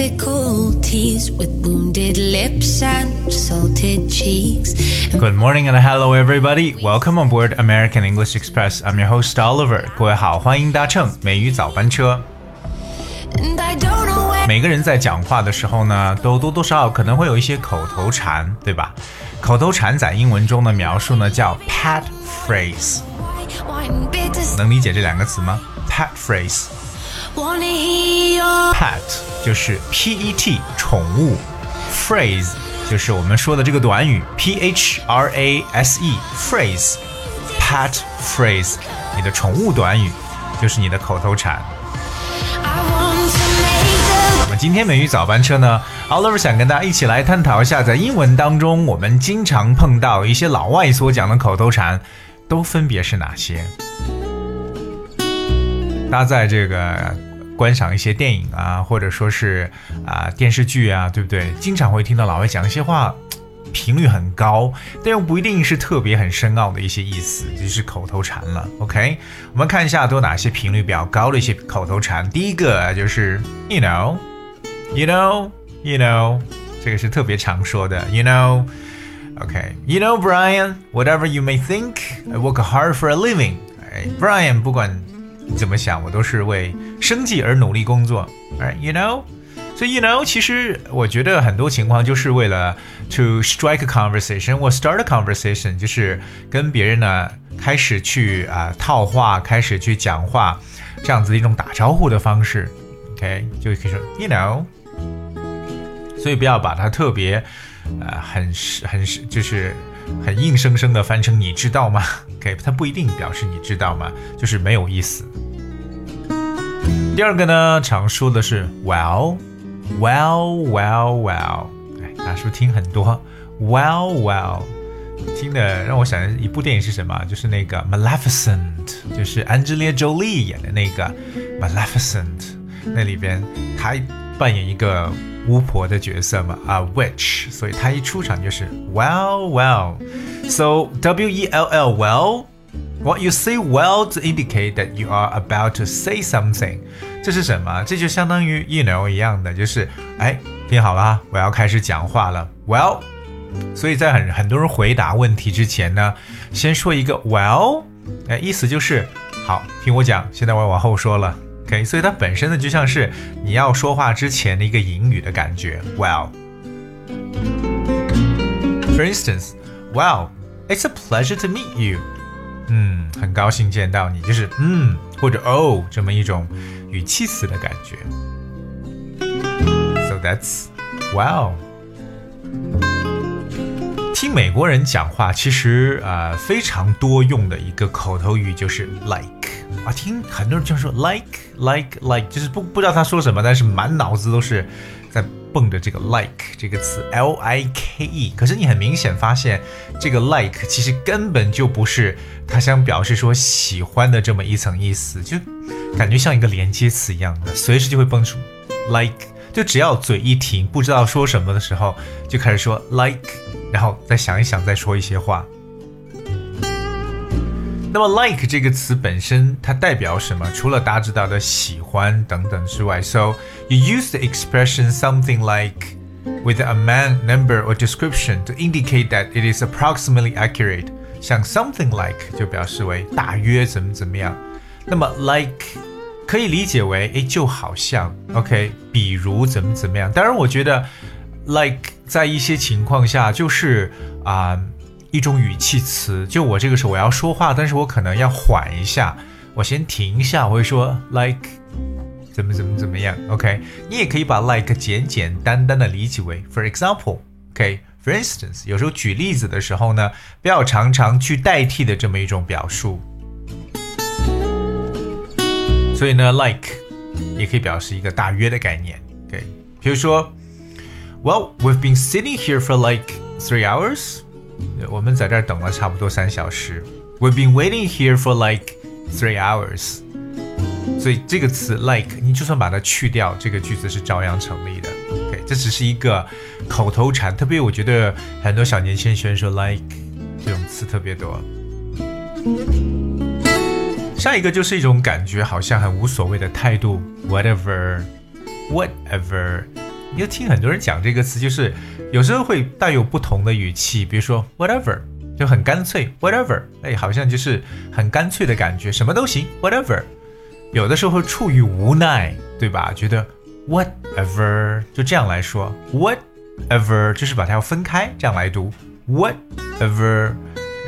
Good morning and hello everybody. Welcome on board American English Express. I'm your host Oliver. 各位好，欢迎搭乘美语早班车。 And I don't know where 每个人在讲话的时候呢，都多多少少可能会有一些口头禅，对吧？口头禅在英文中的描述呢叫 pet phrase， why wine bitter 能理解这两个词吗？pet phrase。 Pet 就是 p e t 宠物，phrase 就是我们说的这个短语。P h r a s e phrase pet phrase 你的宠物短语就是你的口头禅。那么今天美语早班车呢，Oliver 想跟大家一起来探讨一下，在英文当中我们经常碰到一些老外所讲的口头禅，都分别是哪些？大家在这个观赏一些电影啊，或者说是啊、电视剧啊，对不对？经常会听到老外讲一些话，频率很高，但又不一定是特别很深奥的一些意思，就是口头禅了。OK，我们看一下都有哪些频率比较高的一些口头禅。第一个就是 you know。You know, you know，这个是特别常说的。You know, OK. You know, Brian, whatever you may think, I work hard for a living. 哎，Brian，不管你怎么想，我都是为生计而努力工作。Right? You know. 所以 you know，其实我觉得很多情况就是为了 to strike a conversation 或 start a conversation，就是跟别人呢开始去啊、套话，开始去讲话，这样子一种打招呼的方式。OK，就可以说 you know。所以不要把它特别，呃，很是很是就是很硬生生的翻成你知道吗？OK，它不一定表示你知道吗，就是没有意思。第二个呢，常说的是 well well well well，哎，大家是不是听很多 well well？听的让我想一部电影是什么？就是那个 Maleficent，就是 Angelina Jolie 演的那个 Maleficent，那里边她扮演一个巫婆的角色嘛，啊、witch，所以她一出场就是 well well，so W E L L well。What you say well to indicate that you are about to say something，这是什么？这就相当于 you know 一样的，就是哎，听好了啊，我要开始讲话了。Well，所以在很很多人回答问题之前呢，先说一个 well，哎，意思就是好，听我讲。现在我要往后说了，OK，所以它本身呢就像是你要说话之前的一个引语的感觉。Well。For instance, well, it's a pleasure to meet you. 嗯，很高兴见到你，就是嗯或者哦这么一种语气词的感觉。So that's wow。听美国人讲话，其实呃非常多用的一个口头语就是 like 啊，听很多人就说 like like like，就是不不知道他说什么，但是满脑子都是在蹦着这个 like 这个词 L I K E。可是你很明显发现，这个 like 其实根本就不是他想表示说喜欢的这么一层意思，就感觉像一个连接词一样的，随时就会蹦出 like。就只要嘴一停，不知道说什么的时候，就开始说 like，然后再想一想，再说一些话。那么 like 这个词本身它代表什么？除了大家知道的喜欢等等之外，so you use the expression something like with a man number or description to indicate that it is approximately accurate。像 something like 就表示为大约怎么怎么样。那么 like 可以理解为诶就好像 OK，比如怎么怎么样。当然，我觉得 like 在一些情况下就是啊。 一种语气词，就我这个时候我要说话，但是我可能要缓一下，我先停一下，我会说 like 怎么怎么怎么样，OK？你也可以把 like 简简单单的理解为 for example，OK？For instance，有时候举例子的时候呢，不要常常去代替的这么一种表述。所以呢，like 也可以表示一个大约的概念，OK？比如说，Well, we've been sitting here for like three hours. 我们在这儿等了差不多三小时。We've been waiting here for like three hours。所以这个词 like，你就算把它去掉，这个句子是照样成立的。OK，这只是一个口头禅，特别我觉得很多小年轻人喜欢说 like 这种词特别多。下一个就是一种感觉好像很无所谓的态度，whatever，whatever。你就听很多人讲这个词，就是有时候会带有不同的语气，比如说 whatever 就很干脆，whatever，哎，好像就是很干脆的感觉，什么都行，whatever。有的时候会处于无奈，对吧？觉得 whatever 就这样来说，whatever 就是把它要分开，这样来读，whatever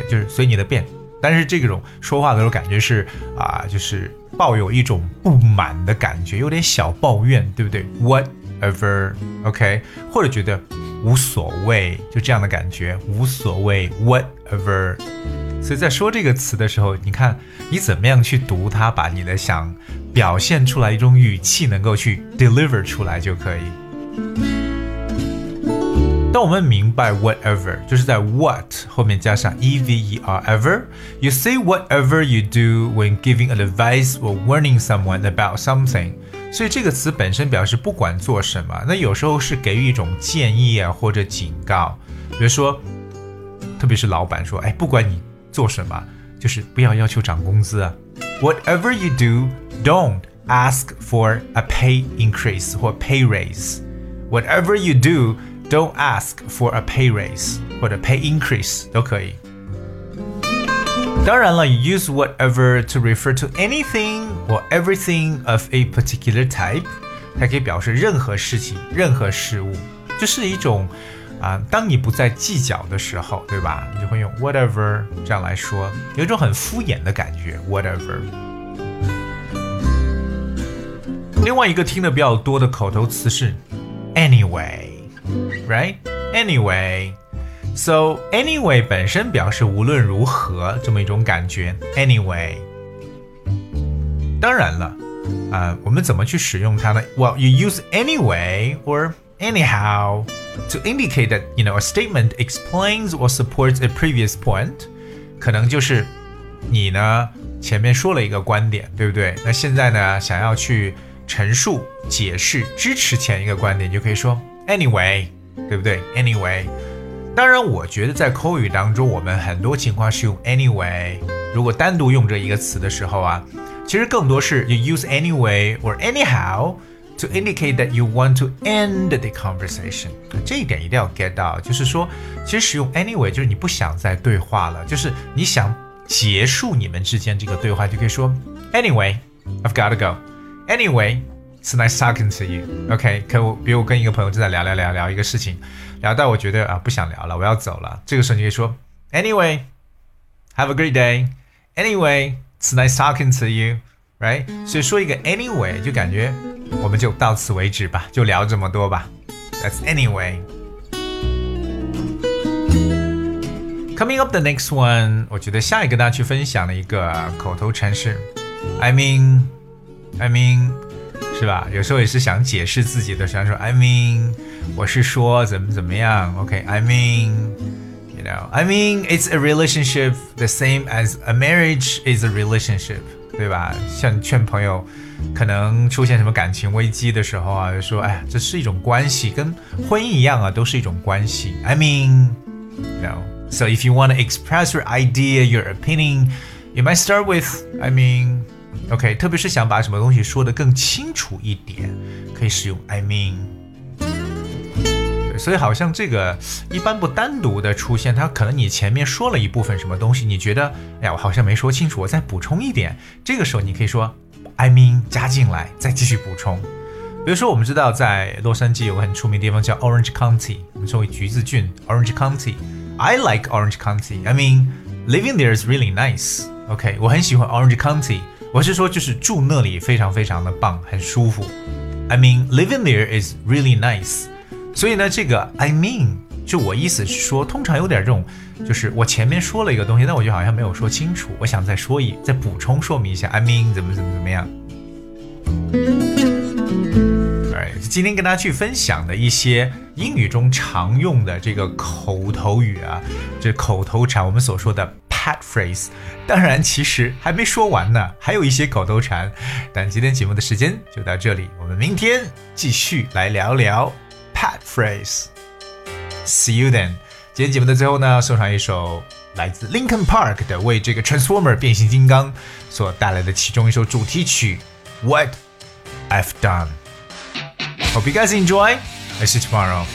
就是随你的便。但是这种说话的时候感觉是啊，就是抱有一种不满的感觉，有点小抱怨，对不对？What ？Whatever，OK，或者觉得无所谓，就这样的感觉，无所谓，Whatever。所以在说这个词的时候，你看你怎么样去读它，把你的想表现出来一种语气能够去 deliver 出来就可以。当我们明白 whatever 就是在 what 后面加上 e v e r ever，you say whatever you do when giving advice or warning someone about something。 所以这个词本身表示不管做什么，那有时候是给予一种建议啊或者警告。比如说，特别是老板说，哎，不管你做什么，就是不要要求涨工资啊。Whatever you do, don't ask for a pay increase 或 pay raise. Whatever you do. Don't ask for a pay raise 或者 pay increase 都可以。当然了，use whatever to refer to anything or everything of a particular type，它可以表示任何事情、任何事物，就是一种啊，当你不再计较的时候，对吧？你就会用 whatever 这样来说，有一种很敷衍的感觉。whatever。另外一个听的比较多的口头词是，anyway，right？anyway。right? Anyway. So anyway 本身表示无论如何这么一种感觉。Anyway，当然了，啊、呃，我们怎么去使用它呢？Well, you use anyway or anyhow to indicate that you know a statement explains or supports a previous point。可能就是你呢前面说了一个观点，对不对？那现在呢想要去陈述、解释、支持前一个观点，就可以说 anyway。对不对？Anyway， 当然，我觉得在口语当中，我们很多情况是用 anyway。如果单独用这一个词的时候啊，其实更多是 you use anyway or anyhow to indicate that you want to end the conversation。这一点一定要 get 到，就是说，其实使用 anyway 就是你不想再对话了，就是你想结束你们之间这个对话，就可以说 Anyway，I've got to go。Anyway。It's nice talking to you. OK，可我比如我跟一个朋友正在聊聊聊聊一个事情，聊到我觉得啊不想聊了，我要走了。这个时候你可以说，Anyway，have a great day. Anyway, it's nice talking to you. Right？所以说一个 Anyway 就感觉我们就到此为止吧，就聊这么多吧。That's anyway. Coming up the next one，我觉得下一个跟大家去分享的一个口头禅是，I mean, I mean。 是吧？有时候也是想解释自己的，想说 I mean，我是说怎么怎么样。OK，I mean，you know，I mean it's a relationship the same as a marriage is a relationship，对吧？像劝朋友可能出现什么感情危机的时候啊，就说哎呀，这是一种关系，跟婚姻一样啊，都是一种关系。I mean，you know，so if you want to express your idea, your opinion, you might start with I mean。 OK，特别是想把什么东西说得更清楚一点，可以使用 I mean。所以好像这个一般不单独的出现，它可能你前面说了一部分什么东西，你觉得哎呀我好像没说清楚，我再补充一点，这个时候你可以说 I mean 加进来，再继续补充。比如说我们知道在洛杉矶有个很出名的地方叫 Orange County，我们称为橘子郡 Orange County。I like Orange County. I mean, living there is really nice. OK，我很喜欢 Orange County。我是说，就是住那里非常非常的棒，很舒服。I mean, living there is really nice。所以呢，这个 I mean，就我意思是说，通常有点这种，就是我前面说了一个东西，但我就好像没有说清楚，我想再说一，再补充说明一下。I mean，怎么怎么怎么样。哎，今天跟大家去分享的一些英语中常用的这个口头语啊，这口头禅，我们所说的。Pat phrase，当然其实还没说完呢，还有一些口头禅。但今天节目的时间就到这里，我们明天继续来聊聊 Pat phrase。See you then。今天节目的最后呢，送上一首来自 Linkin Park 的为这个 Transformer 变形金刚所带来的其中一首主题曲 What I've Done。Hope you guys enjoy. I see tomorrow.